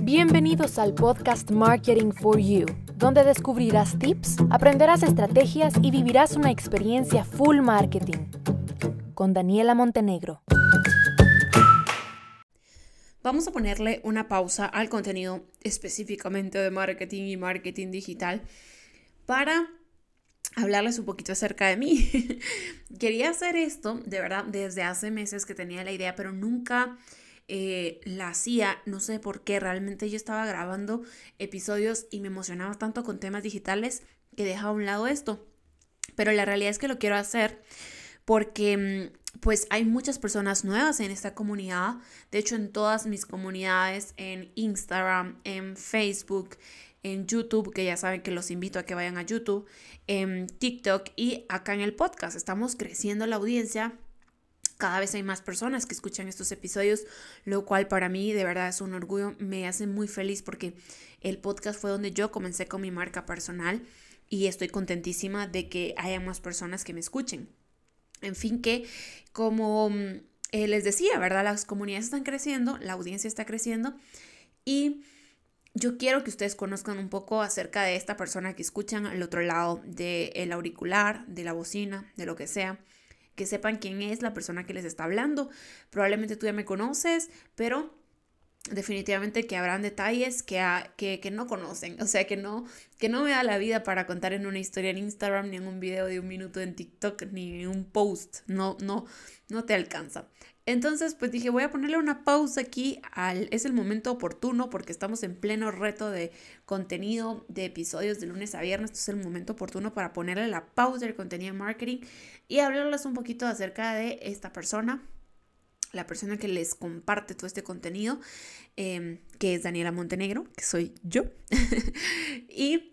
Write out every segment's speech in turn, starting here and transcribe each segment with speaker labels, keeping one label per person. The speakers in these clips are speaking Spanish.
Speaker 1: Bienvenidos al podcast Marketing for You, donde descubrirás tips, aprenderás estrategias y vivirás una experiencia full marketing. Con Daniela Montenegro.
Speaker 2: Vamos a ponerle una pausa al contenido específicamente de marketing y marketing digital para hablarles un poquito acerca de mí. Quería hacer esto, de verdad, desde hace meses que tenía la idea, pero nunca eh, la hacía, no sé por qué, realmente yo estaba grabando episodios y me emocionaba tanto con temas digitales que dejaba a un lado esto. Pero la realidad es que lo quiero hacer porque mm, pues hay muchas personas nuevas en esta comunidad. De hecho, en todas mis comunidades, en Instagram, en Facebook, en YouTube, que ya saben que los invito a que vayan a YouTube, en TikTok y acá en el podcast. Estamos creciendo la audiencia. Cada vez hay más personas que escuchan estos episodios, lo cual para mí de verdad es un orgullo, me hace muy feliz porque el podcast fue donde yo comencé con mi marca personal y estoy contentísima de que haya más personas que me escuchen. En fin, que como mm, eh, les decía, ¿verdad? Las comunidades están creciendo, la audiencia está creciendo y yo quiero que ustedes conozcan un poco acerca de esta persona que escuchan al otro lado del auricular, de la bocina, de lo que sea. Que sepan quién es la persona que les está hablando. Probablemente tú ya me conoces, pero definitivamente que habrán detalles que, que, que, no conocen, o sea, que no, que no me da la vida para contar en una historia en Instagram, ni en un video de un minuto en TikTok, ni en un post, no, no, no te alcanza. Entonces, pues dije, voy a ponerle una pausa aquí, al, es el momento oportuno porque estamos en pleno reto de contenido de episodios de lunes a viernes, es el momento oportuno para ponerle la pausa del contenido marketing y hablarles un poquito acerca de esta persona, la persona que les comparte todo este contenido, em, que es Daniela Montenegro, que soy yo. y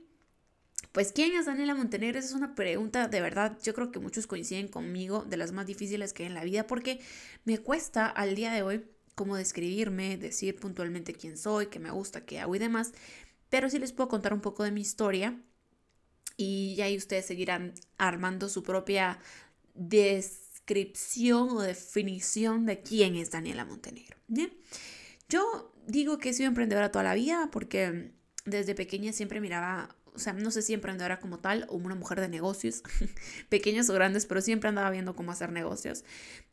Speaker 2: pues, ¿quién es Daniela Montenegro? Esa es una pregunta de verdad, yo creo que muchos coinciden conmigo, de las más difíciles que hay en la vida, porque me cuesta al día de hoy como describirme, decir puntualmente quién soy, qué me gusta, qué hago y demás, pero sí les puedo contar un poco de mi historia y ahí ustedes seguirán armando su propia descripción o definición de quién es Daniela Montenegro. Yo digo que he sido emprendedora toda la vida porque desde pequeña siempre miraba o sea, no sé si emprendedora como tal o una mujer de negocios, pequeños o grandes, pero siempre andaba viendo cómo hacer negocios.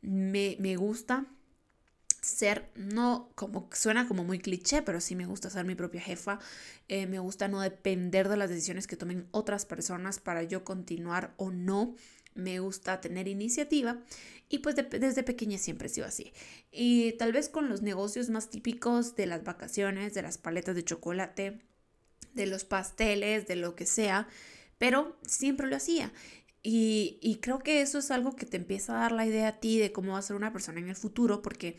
Speaker 2: Me, me gusta ser, no como suena como muy cliché, pero sí me gusta ser mi propia jefa. Eh, me gusta no depender de las decisiones que tomen otras personas para yo continuar o no. Me gusta tener iniciativa y pues desde pequeña siempre he sido así. Y tal vez con los negocios más típicos de las vacaciones, de las paletas de chocolate, de los pasteles, de lo que sea, pero siempre lo hacía. Y, creo que eso es algo que te empieza a dar la idea a ti de cómo va a ser una persona en el futuro, porque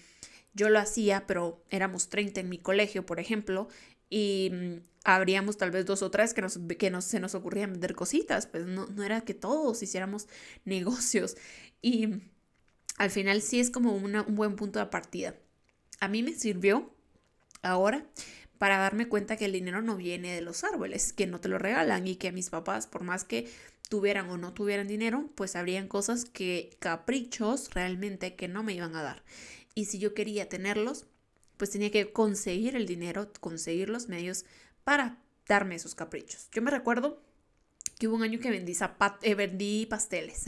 Speaker 2: yo lo hacía, pero éramos 30 en mi colegio, por ejemplo, y mm, habríamos tal vez dos o tres que, nos, que nos, se nos ocurrían vender cositas, pues no, no era que todos hiciéramos negocios. Y al final sí es como un buen punto de partida. A mí me sirvió ahora para darme cuenta que el dinero no viene de los árboles, que no te lo regalan y que mis papás, por más que tuvieran o no tuvieran dinero, pues habrían cosas que, caprichos realmente que no me iban a dar. Y si yo quería tenerlos, pues tenía que conseguir el dinero, conseguir los medios para darme esos caprichos. Yo me recuerdo que hubo un año que vendí, zapat eh, vendí pasteles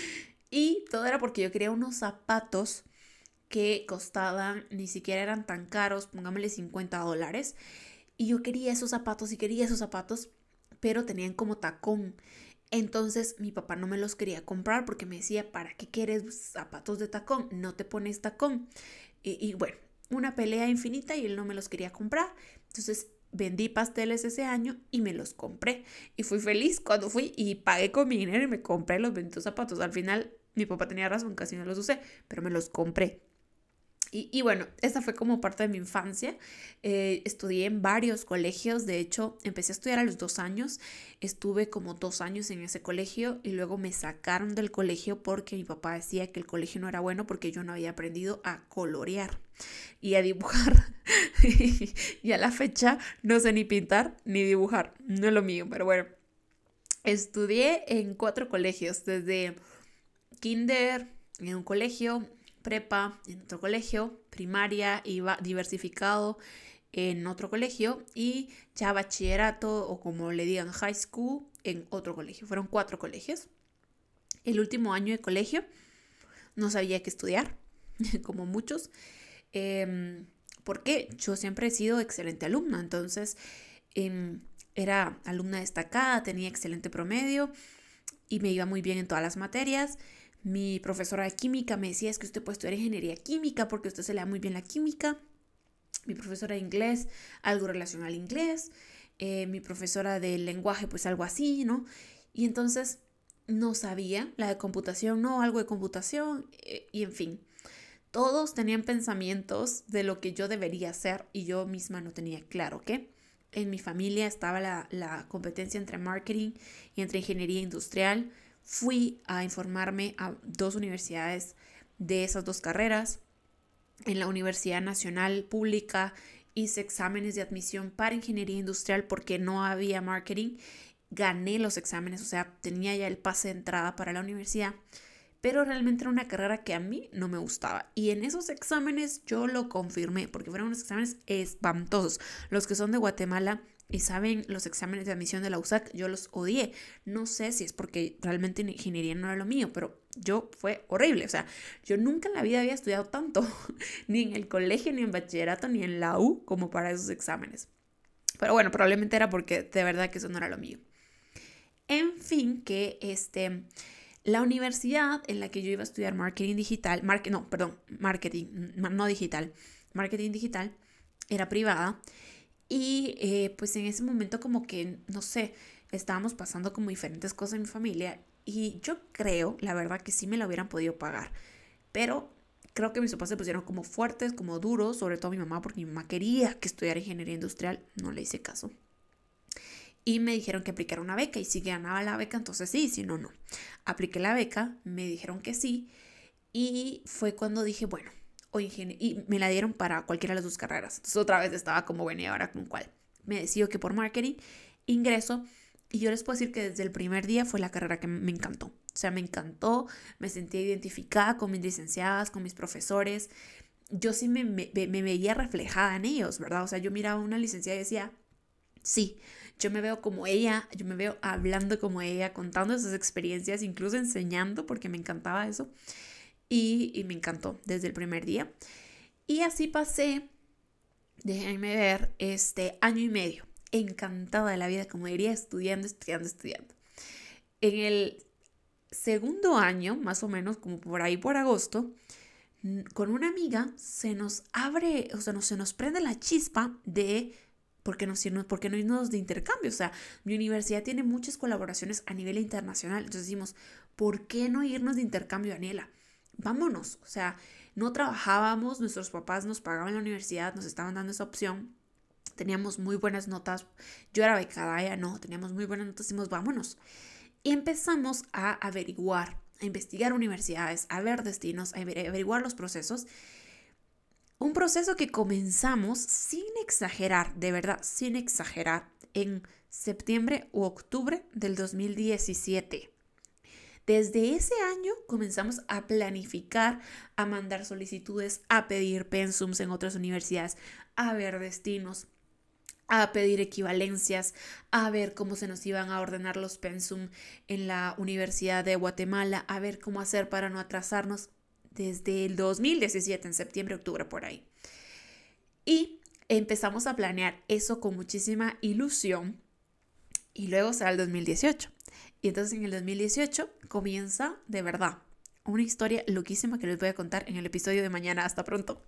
Speaker 2: y todo era porque yo quería unos zapatos que costaban, ni siquiera eran tan caros, pongámosle 50 dólares. Y yo quería esos zapatos y quería esos zapatos, pero tenían como tacón. Entonces mi papá no me los quería comprar porque me decía, ¿para qué quieres zapatos de tacón? No te pones tacón. Y, y bueno, una pelea infinita y él no me los quería comprar. Entonces vendí pasteles ese año y me los compré. Y fui feliz cuando fui y pagué con mi dinero y me compré los 20 zapatos. Al final mi papá tenía razón, casi no los usé, pero me los compré. Y, bueno, esta fue como parte de mi infancia. Eh, estudié en varios colegios, de hecho, empecé a estudiar a los dos años, estuve como dos años en ese colegio y luego me sacaron del colegio porque mi papá decía que el colegio no era bueno porque yo no había aprendido a colorear y a dibujar. y a la fecha no sé ni pintar ni dibujar, no es lo mío, pero bueno. Estudié en cuatro colegios, desde kinder, en un colegio, prepa, en otro colegio, primaria, iba diversificado en otro colegio y ya bachillerato o como le digan high school en otro colegio. Fueron cuatro colegios. El último año de colegio no sabía qué estudiar, como muchos, eh, porque yo siempre he sido excelente alumna, entonces em, era alumna destacada, tenía excelente promedio y me iba muy bien en todas las materias. Mi profesora de química me decía es que usted puede estudiar ingeniería química porque usted se le da muy bien la química. Mi profesora de inglés, algo relacionado al inglés. Eh, mi profesora de lenguaje, pues algo así, ¿no? Y entonces no sabía, la de computación, no, algo de computación, eh, y en fin. Todos tenían pensamientos de lo que yo debería hacer y yo misma no tenía claro qué. En mi familia estaba la, la competencia entre marketing y entre ingeniería industrial. Fui a informarme a dos universidades de esas dos carreras. En la Universidad Nacional Pública hice exámenes de admisión para ingeniería industrial porque no había marketing. Gané los exámenes, o sea, tenía ya el pase de entrada para la universidad, pero realmente era una carrera que a mí no me gustaba. Y en esos exámenes yo lo confirmé, porque fueron unos exámenes espantosos. Los que son de Guatemala y saben los exámenes de admisión de la USAC, yo los odié. No sé si es porque realmente ingeniería no era lo mío, pero yo fue horrible. O sea, yo nunca en la vida había estudiado tanto, ni en el colegio, ni en bachillerato, ni en la U, como para esos exámenes. Pero bueno, probablemente era porque de verdad que eso no era lo mío. En fin, que este, la universidad en la que yo iba a estudiar marketing digital, no, perdón, marketing, no digital, marketing digital, era privada y eh, pues en ese momento como que, no sé, estábamos pasando como diferentes cosas en mi familia y yo creo, la verdad, que sí me lo hubieran podido pagar. Pero creo que mis papás se pusieron como fuertes, como duros, sobre todo mi mamá, porque mi mamá quería que estudiara ingeniería industrial. No le hice caso. Y me dijeron que aplicara una beca y si ganaba la beca, entonces sí, si no, no. Apliqué la beca, me dijeron que sí y fue cuando dije, bueno, o y me la dieron para cualquiera de las dos carreras. Entonces otra vez estaba como, bueno, ¿y ahora con cuál? Me decido que por marketing ingreso y yo les puedo decir que desde el primer día fue la carrera que me encantó. O sea, me encantó, me sentí identificada con mis licenciadas, con mis profesores. Yo sí me, me, me veía reflejada en ellos, ¿verdad? O sea, yo miraba a una licenciada y decía, sí, yo me veo como ella, yo me veo hablando como ella, contando esas experiencias, incluso enseñando, porque me encantaba eso y, me encantó desde el primer día. Y así pasé, déjenme ver, este año y medio, encantada de la vida, como diría, estudiando, estudiando, estudiando. En el segundo año, más o menos, como por ahí por agosto, con una amiga se nos abre, o sea, no, se nos prende la chispa de por qué, no, por qué no irnos de intercambio. O sea, mi universidad tiene muchas colaboraciones a nivel internacional. Entonces decimos, ¿por qué no irnos de intercambio, Daniela? Vámonos. O sea, no trabajábamos, nuestros papás nos pagaban la universidad, nos estaban dando esa opción. Teníamos muy buenas notas. Yo era becada, ya no, teníamos muy buenas notas, decimos, vámonos. Y empezamos a averiguar, a investigar universidades, a ver destinos, a averiguar los procesos. Un proceso que comenzamos sin exagerar, de verdad, sin exagerar, en septiembre u octubre del 2017. Desde ese año comenzamos a planificar, a mandar solicitudes, a pedir pensums en otras universidades, a ver destinos, a pedir equivalencias, a ver cómo se nos iban a ordenar los pensum en la Universidad de Guatemala, a ver cómo hacer para no atrasarnos desde el 2017, en septiembre, octubre, por ahí. Y empezamos a planear eso con muchísima ilusión y luego será el 2018. Y entonces en el 2018 comienza de verdad una historia loquísima que les voy a contar en el episodio de mañana. Hasta pronto.